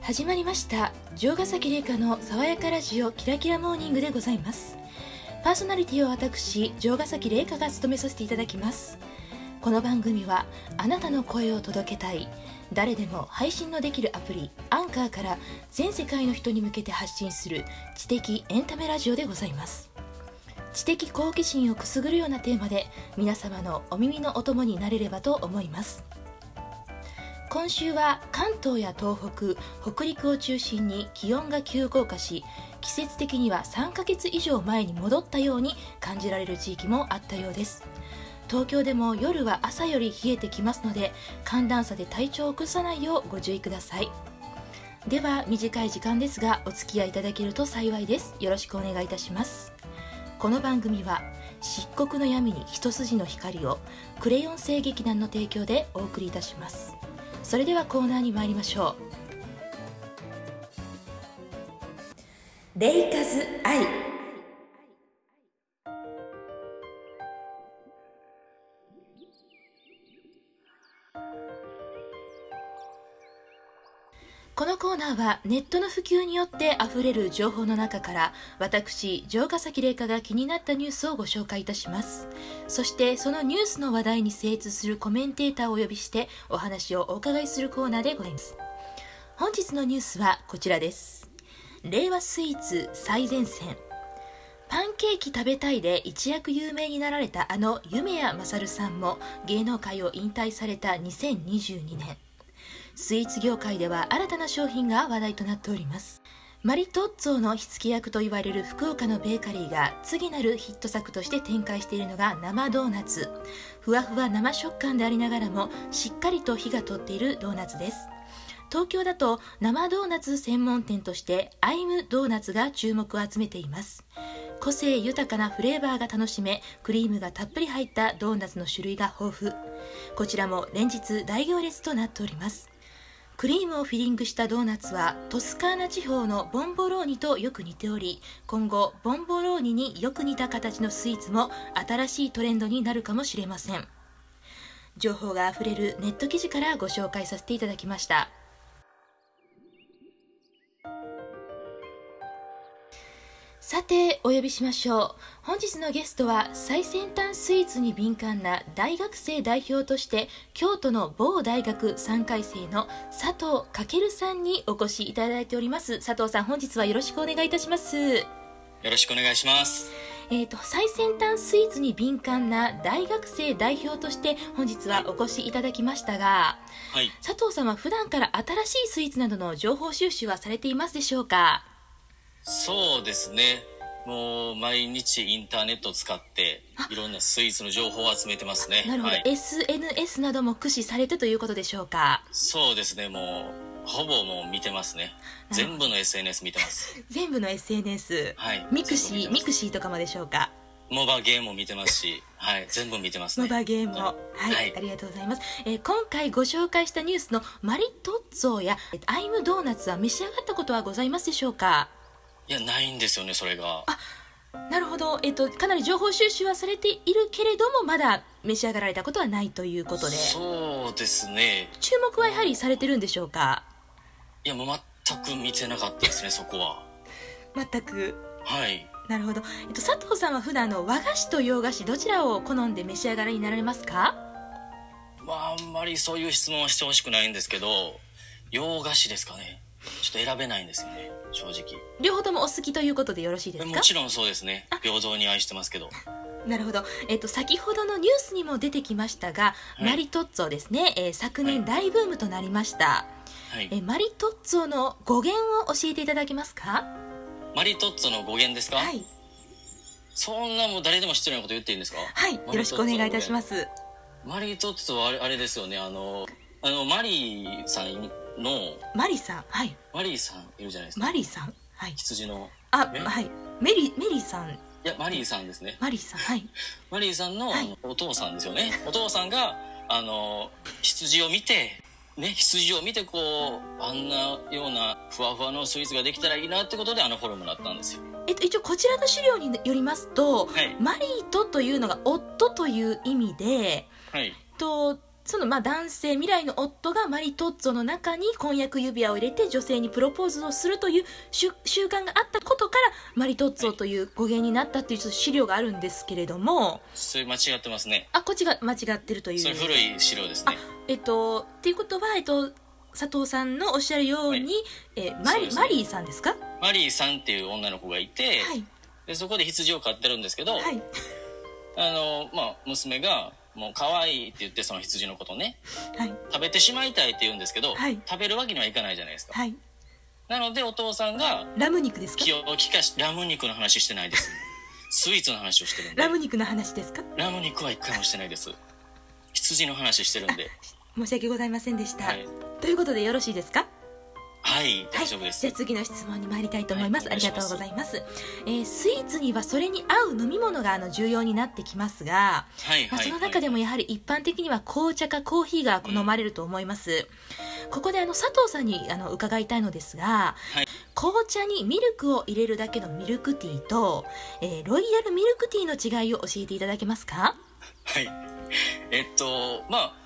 始まりました。城ヶ崎玲香の爽やかラジオキラキラモーニングでございます。パーソナリティを私城ヶ崎玲香が務めさせていただきます。この番組はあなたの声を届けたい誰でも配信のできるアプリアンカーから全世界の人に向けて発信する知的エンタメラジオでございます。知的好奇心をくすぐるようなテーマで皆様のお耳のお供になれればと思います。今週は関東や東北北陸を中心に気温が急降下し季節的には3ヶ月以上前に戻ったように感じられる地域もあったようです。東京でも夜は朝より冷えてきますので寒暖差で体調を崩さないようご注意ください。では短い時間ですがお付き合いいただけると幸いです。よろしくお願いいたします。この番組は漆黒の闇に一筋の光をクレヨン声劇団の提供でお送りいたします。それではコーナーに参りましょう。レイカズ愛このコーナーはネットの普及によって溢れる情報の中から私城ヶ崎玲香が気になったニュースをご紹介いたします。そしてそのニュースの話題に精通するコメンテーターをお呼びしてお話をお伺いするコーナーでございます。本日のニュースはこちらです。令和スイーツ最前線。パンケーキ食べたいで一躍有名になられたあの夢谷勝さんも芸能界を引退された2022年。スイーツ業界では新たな商品が話題となっております。マリトッツォの火付け役と言われる福岡のベーカリーが次なるヒット作として展開しているのが生ドーナツ。ふわふわ生食感でありながらもしっかりと火が通っているドーナツです。東京だと生ドーナツ専門店としてアイムドーナツが注目を集めています。個性豊かなフレーバーが楽しめクリームがたっぷり入ったドーナツの種類が豊富。こちらも連日大行列となっております。クリームをフィリングしたドーナツはトスカーナ地方のボンボローニとよく似ており今後ボンボローニによく似た形のスイーツも新しいトレンドになるかもしれません。情報があふれるネット記事からご紹介させていただきました。さてお呼びしましょう。本日のゲストは最先端スイーツに敏感な大学生代表として京都の某大学3回生の佐藤健さんにお越しいただいております。佐藤さん本日はよろしくお願いいたします。よろしくお願いします。えーと、最先端スイーツに敏感な大学生代表として本日はお越しいただきましたが、はい、佐藤さんは普段から新しいスイーツなどの情報収集はされていますでしょうか？そうですね。もう毎日インターネットを使っていろんなスイーツの情報を集めてますね。なるほど、はい、SNS なども駆使されてということでしょうか？そうですね。もうほぼもう見てますね。全部の SNS 見てます。全部の SNS。はい。ミクシーミクシーとかもでしょうか？モバゲームも見てますし、はい、全部見てます、ね、モバゲームも、はい、はい、ありがとうございます。えー、今回ご紹介したニュースのマリトッツォやアイムドーナツは召し上がったことはございますでしょうか？いやないんですよねそれが。あなるほど、えっと、かなり情報収集はされているけれどもまだ召し上がられたことはないということで。そうですね。注目はやはりされてるんでしょうか？いやもう全く見てなかったですね そこは。全く？はい。なるほど、えっと、佐藤さんは普段の和菓子と洋菓子どちらを好んで召し上がりになられますか？まああんまりそういう質問はしてほしくないんですけど洋菓子ですかねちょっと選べないんですよね正直。両方ともお好きということでよろしいですか？もちろんそうですね。平等に愛してますけど。なるほど、えっと、先ほどのニュースにも出てきましたが、はい、マリトッツォですね、えー、昨年大ブームとなりました、はい、えマリトッツォの語源を教えていただけますか？マリトッツォの語源ですか？はい。そんなもう誰でも知ってるようなこと言っていいんですか？はい。よろしくお願いいたします。マリトッツォはあれあれですよね。あのあのマリーさんのマリさんはい。マリーさんいるじゃないですか。マリーさんはい。羊の。あはい。メリメリーさん。いやマリーさんですね。マリーさんはい。マリーさんのお父さんですよね、お父さんがあの羊を見てね羊を見てこうあんなようなふわふわのスイーツができたらいいなってことであのフォルムだったんですよ。えっと、一応こちらの資料によりますと、はい。マリートというのが夫という意味で、はい。とそのまあ男性未来の夫がマリトッツォの中に婚約指輪を入れて女性にプロポーズをするという習習慣があったことからマリトッツォという語源になったという資料があるんですけれども。それ間違ってますね。あこっちが間違ってるという。それ古い資料ですね。えっとっていうことは、えっと、佐藤さんのおっしゃるように、はい。えマリね。マリーさんですか？マリーさんっていう女の子がいて、はい。でそこで羊を飼ってるんですけど、はい。あのまあ娘がもう可愛いって言ってその羊のことね。はい。食べてしまいたいって言うんですけど、はい。食べるわけにはいかないじゃないですか、はい。なのでお父さんがラム肉ですか？気を利かしラム肉の話してないです。スイーツの話をしてるんで。ラム肉の話ですか？ラム肉は一回もしてないです。羊の話してるんで。申し訳ございませんでした、はい。ということでよろしいですか？はい大丈夫です、はい、じゃあ次の質問に参りたいと思います、はいありがとうございます。えースイーツにはそれに合う飲み物があの重要になってきますが、はいはいまあ、その中でもやはり一般的には紅茶かコーヒーが好まれると思います、ここであの佐藤さんにあの伺いたいのですが、はい。紅茶にミルクを入れるだけのミルクティーと、えーロイヤルミルクティーの違いを教えていただけますか？はい。えっとまあ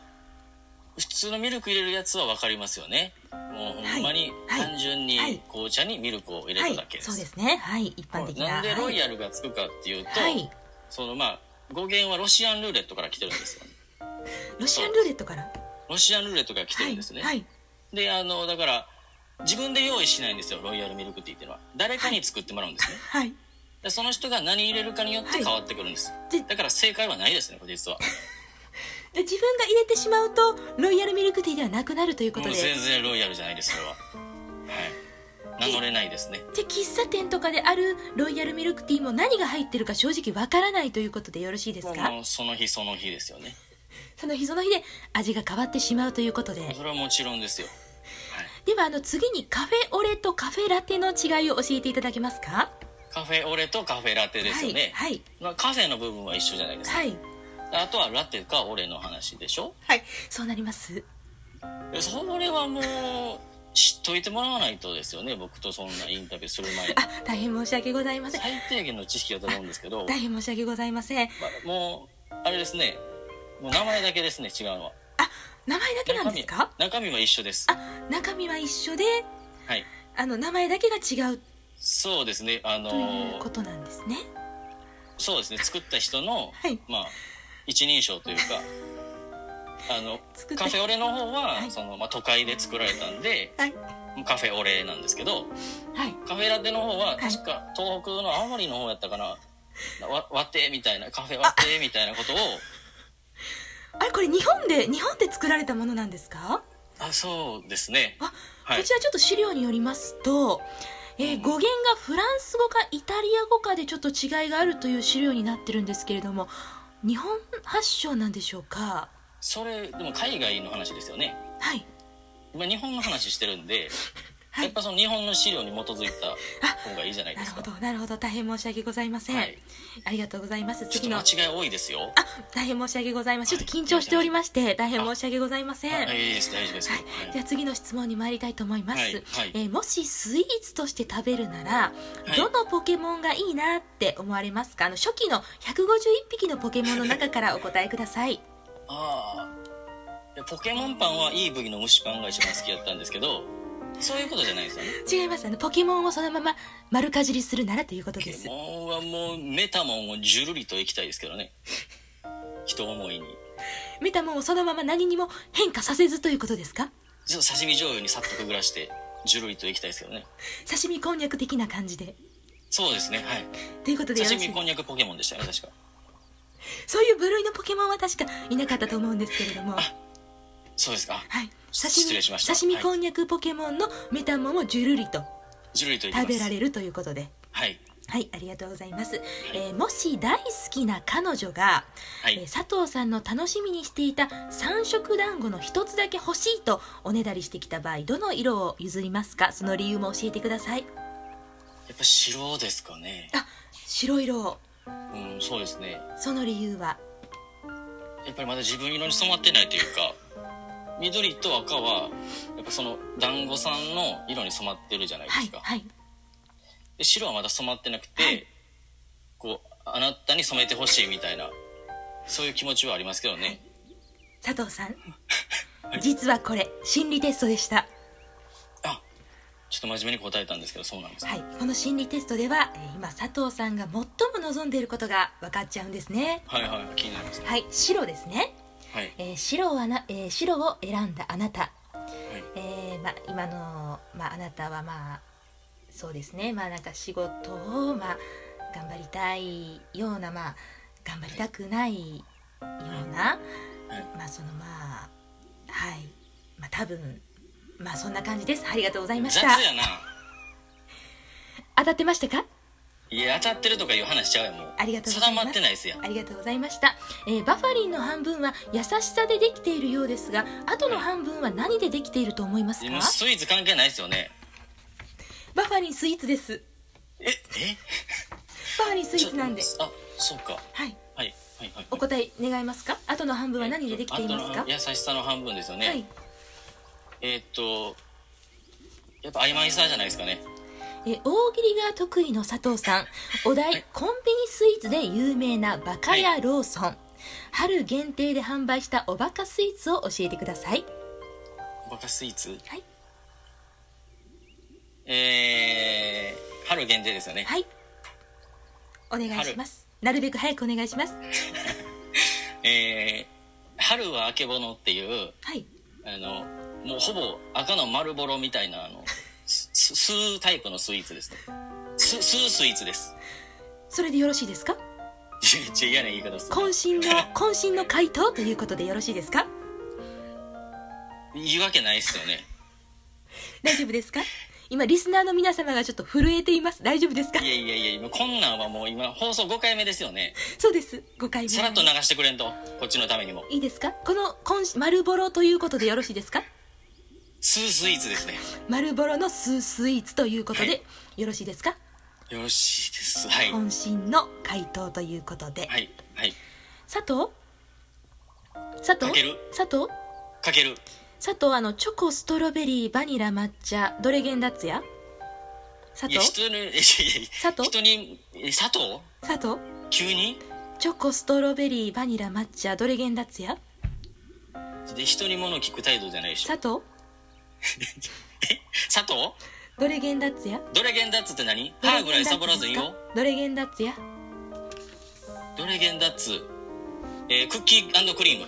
普通のミルク入れるやつは分かりますよね。もうほんまにはい。単純にはい。紅茶にミルクを入れはいただけです、そうですね。はい。一般的な。なんでロイルヤルがつくかっていうと、はい。そのまあ語源はロシアンルーレットから来てるんですよ ロシアンルーレットから？ロシアンルーレットから来てるんですね、はい、はい。であのだから自分で用意しないんですよロイヤルミルクティーっていうのは。誰かに作ってもらうんですね、はい。でその人が何入れるかによって変わってくるんです、でだから正解はないですねこれ実はで自分が入れてしまうとロイヤルミルクティーではなくなるということで。全然ロイヤルじゃないですそれは。はい。名乗れないですね。で喫茶店とかであるロイヤルミルクティーも何が入ってるか正直わからないということでよろしいですか？もうその日その日ですよね。その日その日で味が変わってしまうということで。それはもちろんですよ。ではあの次にカフェオレとカフェラテの違いを教えていただけますか？カフェオレとカフェラテですよね、はいまあ、カフェの部分は一緒じゃないですか、はいはいあとはラテかオレの話でしょ？はいそうなります。でそれはもう知っといてもらわないとですよね僕とそんなインタビューする前に。あ大変申し訳ございません。最低限の知識だと思うんですけど、大変申し訳ございません。まあもうあれですね。もう名前だけですね違うのは。あ名前だけなんですか？中身は一緒です。あ中身は一緒ではい。あの名前だけが違う。そうですねあのということなんですね。そうですね作った人の、はい。まあ一人称というかあのカフェオレの方は、はい。そのまあ、都会で作られたんではい。カフェオレなんですけどはい。カフェラテの方ははい。確か東北の青森の方やったかな、わ割ってみたいなカフェ割ってみたいなことをあれこれ日本で日本で作られたものなんですか？あそうですね。あ、はい。こちらちょっと資料によりますと、えー語源がフランス語かイタリア語かでちょっと違いがあるという資料になってるんですけれども日本発祥なんでしょうか？それでも海外の話ですよね。はい。今日本の話してるんで、はい。やっぱその日本の資料に基づいた方がいいじゃないですか。なるほどなるほど。大変申し訳ございません、はい。ありがとうございます。次の。間違い多いですよ。あ大変申し訳ございます。ちょっと緊張しておりまして大変申し訳ございません。あいいです。大丈夫です、はい、じゃあ次の質問に参りたいと思います、はい。はい。えーもしスイーツとして食べるなら、い。どのポケモンがいいなって思われますか？あの初期の151匹のポケモンの中からお答えください。ああポケモンパンはいい武器の蒸しパンが一番好きだったんですけどそういうことじゃないですよね。違います。あのポケモンをそのまま丸かじりするならということポケですモンはもうメタモンをジュルリといきたいですけどね。人思いに。メタモンをそのまま何にも変化させずということですか？ちょっと刺身醤油にさっとくぐらしてジュルリといきたいですけどね。刺身こんにゃく的な感じで。そうですねはい。ということで刺身こんにゃくポケモンでしたよね確か。そういう部類のポケモンは確かいなかったと思うんですけれどもそうですか。はい。刺失身礼しました。刺身こんにゃくポケモンのメタモンをジュルリとジュルリといきます。食べられるということで。はい。はい、ありがとうございます。えーもし大好きな彼女が、はい。えー佐藤さんの楽しみにしていた三色団子の一つだけ欲しいとおねだりしてきた場合、どの色を譲りますか？その理由も教えてください。やっぱ白ですかね。あ、白色を。うんそうですね。その理由は？やっぱりまだ自分色に染まってないというか緑と赤はやっぱその団子さんの色に染まってるじゃないですか、はいはい。で白はまだ染まってなくて、はい。こうあなたに染めてほしいみたいなそういう気持ちはありますけどね、佐藤さん 実はこれ心理テストでした。あちょっと真面目に答えたんですけどそうなんです、はい。この心理テストではえー今佐藤さんが最も望んでいることが分かっちゃうんですね。はい、はい気になりますはい。白ですね、はい。えー白をあな、えー白を選んだあなた、はい。えーまあ、今の、まあ、あなたはまあそうですね。まあなんか仕事を、まあ、頑張りたいようなまあ頑張りたくないような、はい。まあそのまあはい。まあ多分まあそんな感じです。ありがとうございま雑した 当たってましたか？いや当たってるとかいう話しちゃうよもう。ありがとうございます。定まってないですやん。ありがとうございました、えーバファリンの半分は優しさでできているようですがあとの半分は何でできていると思いますか？スイーツ関係ないですよね。バファリンスイーツです。ええ？バファリンスイーツなんで。あそうか。はい。はいはいはい。お答え願いますか？あとの半分は何でできていますか？あとの優しさの半分ですよね、はい、えーっとやっぱ曖昧さじゃないですかねえー大喜利が得意の佐藤さん。お題、はい。コンビニスイーツで有名なバカヤローソン、春限定で販売したおバカスイーツを教えてください。バカスイーツ？はい。えー、春限定ですよね。はい。お願いします。なるべく早くお願いします。えー、春はあけぼのっていうはい。あのもうほぼ赤の丸ボロみたいなあの吸うタイプのスイーツですね。す吸うスイーツです。それでよろしいですか？ちょ嫌な言い方ですね。渾身の 渾身の回答ということでよろしいですか？言うわけないっすよね。大丈夫ですか？今リスナーの皆様がちょっと震えています。大丈夫ですか？いやいやいや今こんなんはもう今放送5回目ですよね。そうです。5回目。さらっと流してくれんとこっちのためにも。いいですか？この渾身 丸ボロということでよろしいですか？吸うスイーツですね。丸ボロのスースイーツということで、はい。よろしいですか？よろしいです。はい。はい渾身の回答ということで、はい。佐藤？佐藤？かける。佐藤？かける。佐藤あのチョコストロベリーバニラ抹茶どれゲンダッツや？佐いや藤人にいやいやいや佐藤？人にえ佐藤？佐藤？急に？チョコストロベリーバニラ抹茶どれゲンダッツやで人に物を聞く態度じゃないでしょ。佐藤？え？佐藤？どれゲンダッツや？どれゲンダッツって何？歯ぐらいサボらずいいよどれゲンダッツや？どれゲンダッツ？えー、クッキークリーム。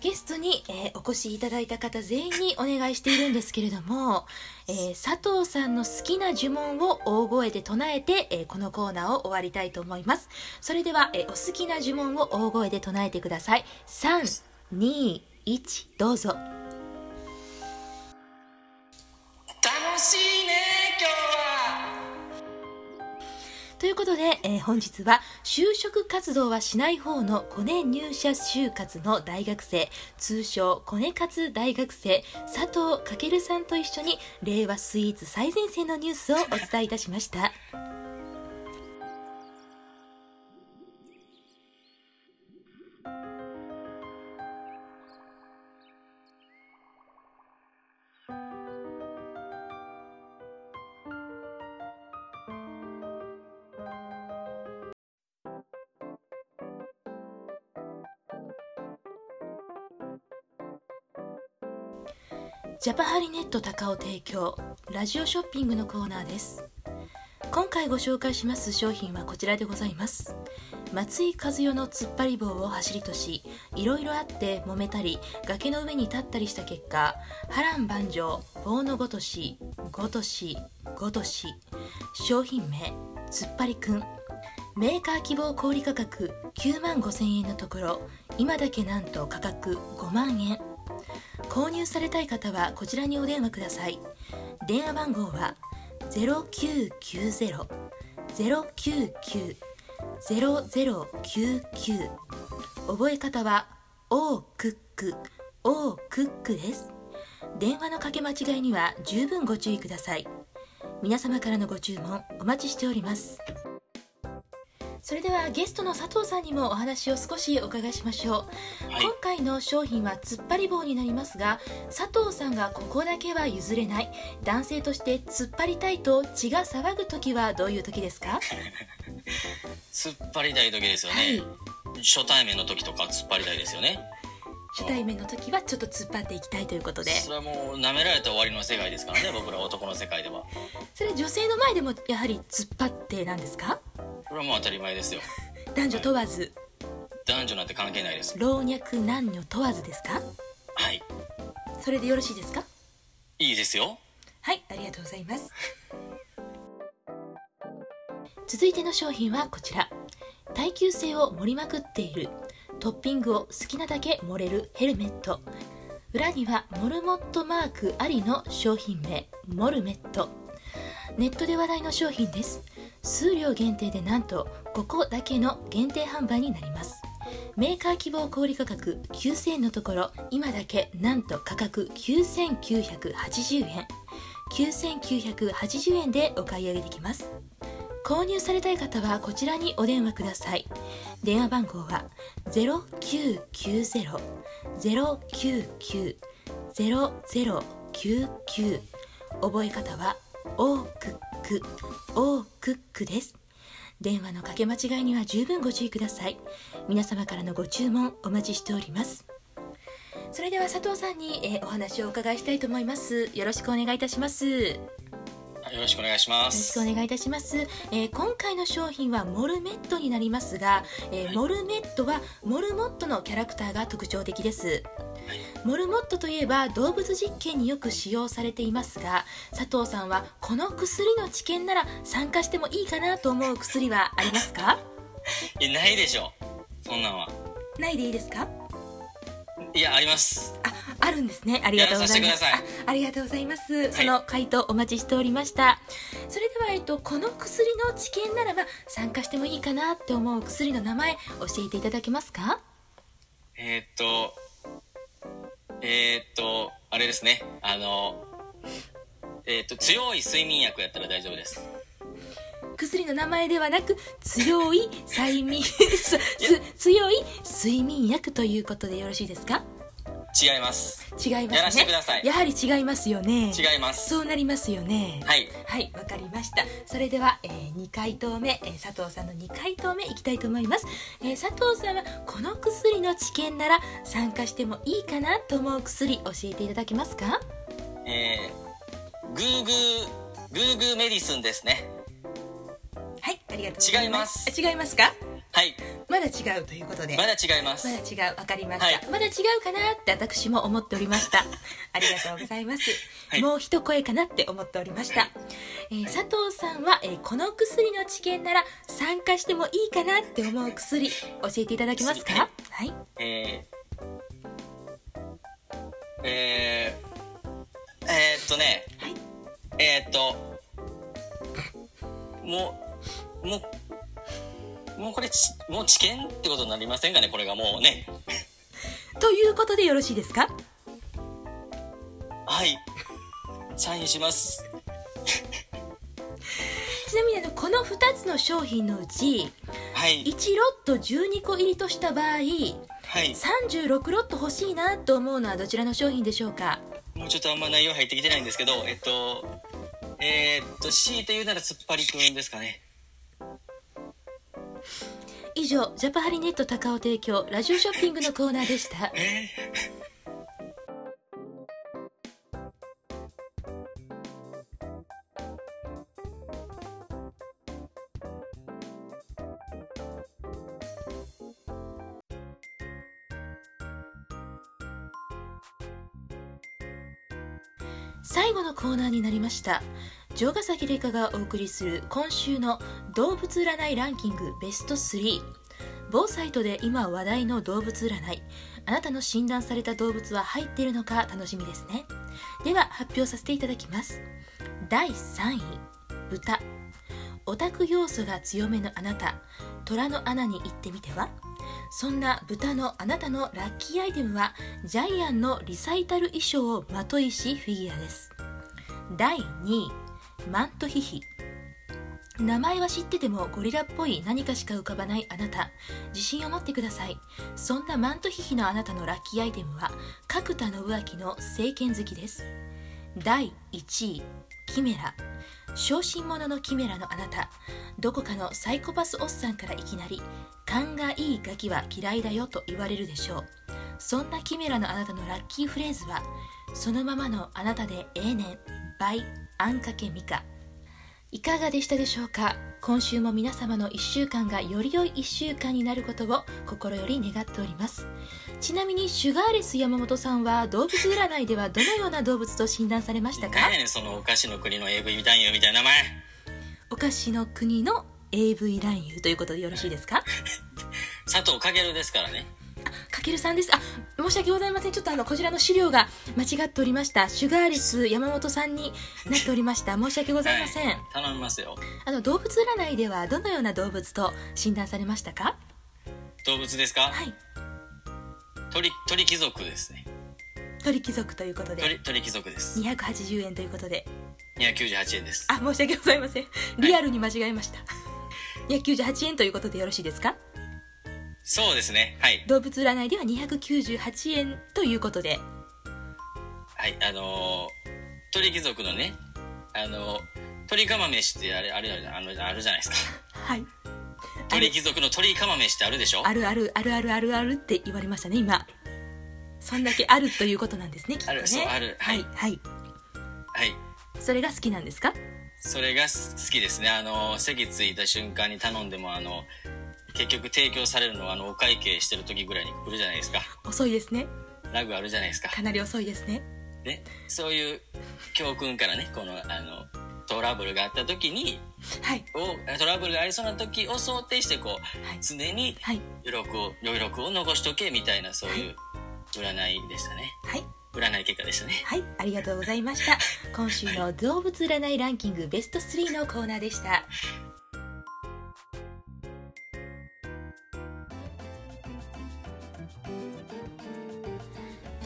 ゲストに、えーお越しいただいた方全員にお願いしているんですけれども、えー佐藤さんの好きな呪文を大声で唱えて、えーこのコーナーを終わりたいと思います。それでは、えーお好きな呪文を大声で唱えてください。321どうぞしいね今日は。ということで、えー本日は就職活動はしない方のコネ入社就活の大学生通称コネ活大学生佐藤健さんと一緒に令和スイーツ最前線のニュースをお伝えいたしました。ジャパハリネット高尾提供ラジオショッピングのコーナーです。今回ご紹介します商品はこちらでございます。松井和代の突っ張り棒を走りとしいろいろあって揉めたり崖の上に立ったりした結果波乱万丈棒のごとしごとしごとし商品名突っ張りくん。メーカー希望小売価格9万5千円のところ今だけなんと価格5万円。購入されたい方はこちらにお電話ください。電話番号は0990-099-0099覚え方は「オークック」「オークック」です。電話のかけ間違いには十分ご注意ください。皆様からのご注文お待ちしております。それではゲストの佐藤さんにもお話を少しお伺いしましょう、はい。今回の商品は突っ張り棒になりますが佐藤さんがここだけは譲れない。男性として突っ張りたいと血が騒ぐ時はどういう時ですか？突っ張りたい時ですよね、はい。初対面の時とか突っ張りたいですよね。初対面の時はちょっと突っ張っていきたいということで。それはもう舐められた終わりの世界ですからね僕ら男の世界では。それ女性の前でもやはり突っ張ってなんですか？これはもう当たり前ですよ。男女問わず。男女なんて関係ないです。老若男女問わずですか？はい。それでよろしいですか？いいですよ。はいありがとうございます。続いての商品はこちら。耐久性を盛りまくっている。トッピングを好きなだけ盛れるヘルメット。裏にはモルモットマークありの商品名モルメット。ネットで話題の商品です数量限定でなんとここだけの限定販売になります。メーカー希望小売価格9000円のところ今だけなんと価格9980円。9980円でお買い上げできます。購入されたい方はこちらにお電話ください。電話番号は0990-099-0099覚え方はオーククオークックです。電話のかけ間違いには十分ご注意ください。皆様からのご注文お待ちしております。それでは佐藤さんに、えーお話をお伺いしたいと思います。よろしくお願いいたします。よよろしくお願いしまろしすくお願いいたします、えー今回の商品はモルメットになりますが、えーはい。モルメットはモルモットのキャラクターが特徴的です。モルモットといえば動物実験によく使用されていますが佐藤さんはこの薬の治験なら参加してもいいかなと思う薬はありますか？いやないでしょ。そんなんは。ないでいいですか？いやあります。あ、あるんですね。ありがとうございます。あありがとうございます。その回答お待ちしておりました。それでは、えっと、この薬の治験ならば参加してもいいかなって思う薬の名前教えていただけますか？えー、っとえー、っとあれですねあのえー、っと強い睡眠薬やったら大丈夫です薬の名前ではなく強い催眠 強い睡眠薬ということでよろしいですか？違います。違いますね。やらせてください。やはり違いますよね。違います。そうなりますよね。はい。はい、わかりました。それでは、え2回答目、えー佐藤さんの2回答目いきたいと思います、えー佐藤さんはこの薬の治験なら参加してもいいかなと思う薬教えていただけますか？えー、グーグーグーグーメディスンですね。はい、ありがとうございます。違います。あ違いますか？はい。まだ違うということで。まだ違います。まだ違う、わかりました、はい。まだ違うかなって私も思っておりました。ありがとうございます。はい。もう一声かなって思っておりました。えー佐藤さんは、えーこの薬の治験なら参加してもいいかなって思う薬教えていただけますか？はい。えー、えー、えー、っとね、はい。えー、っと。もうもうもうこれちもう知見ってことになりませんかね？これがもうね。ということでよろしいですか？はい。サインします。ちなみにあのこの2つの商品のうちはい。1ロット12個入りとした場合はい。36ロット欲しいなと思うのはどちらの商品でしょうか？もうちょっとあんま内容入ってきてないんですけどえっとえー、っと強いて言うなら突っ張りくんですかね以上ジャパハリネット高尾提供ラジオショッピングのコーナーでした。最後のコーナーになりました。城ヶ崎玲香がお送りする今週の動物占いランキングベスト3某サイトで今話題の動物占い。あなたの診断された動物は入っているのか楽しみですね。では発表させていただきます。第3位。豚。オタク要素が強めのあなた。虎の穴に行ってみては？そんな豚のあなたのラッキーアイテムはジャイアンのリサイタル衣装をまといしフィギュアです。第2位。マントヒヒ。名前は知っててもゴリラっぽい何かしか浮かばないあなた。自信を持ってください。そんなマントヒヒのあなたのラッキーアイテムは角田信明の政権好きです。第1位キメラ。小心者のキメラのあなた。どこかのサイコパスおっさんからいきなり勘がいいガキは嫌いだよと言われるでしょう。そんなキメラのあなたのラッキーフレーズはそのままのあなたでええねん by あんかけみかいかがでしたでしょうか？今週も皆様の1週間がより良い1週間になることを心より願っております。ちなみにシュガーレス山本さんは動物占いではどのような動物と診断されましたか？ねんそのお菓子の国の AV 男優みたいな名前。お菓子の国の AV 男優ということでよろしいですか？佐藤健ですからねかけるさんです。あ申し訳ございません。ちょっとあのこちらの資料が間違っておりました。シュガーレス山本さんになっておりました。申し訳ございません、はい頼みますよ。あの動物占いではどのような動物と診断されましたか？動物ですか、はい。鳥鳥貴族ですね。鳥貴族ということで。鳥鳥貴族です。280円ということで。298円です。あ申し訳ございません。リアルに間違えました、298円ということでよろしいですか？そうですね。はい。動物占いでは298円ということで。はい。あのー鳥貴族のねあのー鳥釜飯ってあれあれあれあのあるじゃないですか。はい。鳥貴族の鳥釜飯ってあるでしょ？あるあるあるあるあるあるって言われましたね今。そんだけあるということなんですね きっとね。あるそうある。はい。はいはい。はい。それが好きなんですか？それがす好きですね。あの席ついた瞬間に頼んでもあの結局提供されるのはあのお会計してる時ぐらいに来るじゃないですか。遅いですね。ラグあるじゃないですか。かなり遅いですね。ね。そういう教訓からねこのあのトラブルがあった時にはい。をトラブルがありそうな時を想定してこう、はい。常にはい。余力を余力を残しとけみたいなそういう占いでしたね。はい。占い結果でしたね。はい。ありがとうございました。今週の動物占いランキングベスト3のコーナーでした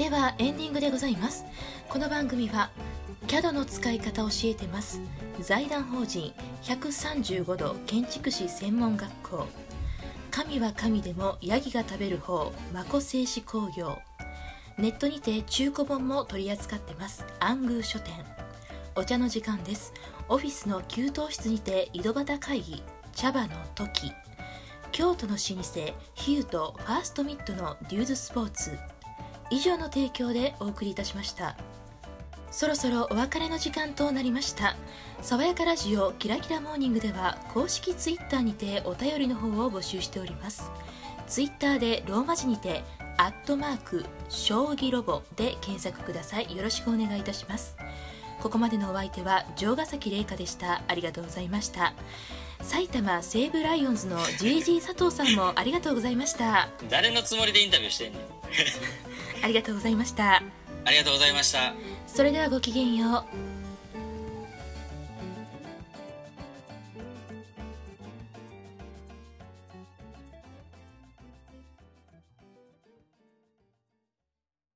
ではエンディングでございます。この番組は CAD の使い方教えてます財団法人135度建築士専門学校。神は神でもヤギが食べる方マコ製紙工業。ネットにて中古本も取り扱ってます安宮書店。お茶の時間です。オフィスの給湯室にて井戸端会議茶葉の時。京都の老舗ヒューとファーストミットのデューズスポーツ。以上の提供でお送りいたしました。そろそろお別れの時間となりました。爽やかラジオキラキラモーニングでは公式ツイッターにてお便りの方を募集しております。ツイッターでローマ字にてアットマーク将棋ロボで検索ください。よろしくお願いいたします。ここまでのお相手は城ヶ崎玲香でした。ありがとうございました。埼玉西武ライオンズの GG 佐藤さんもありがとうございました。誰のつもりでインタビューしてんねん ありがとうございました。ありがとうございました。それではごきげんよう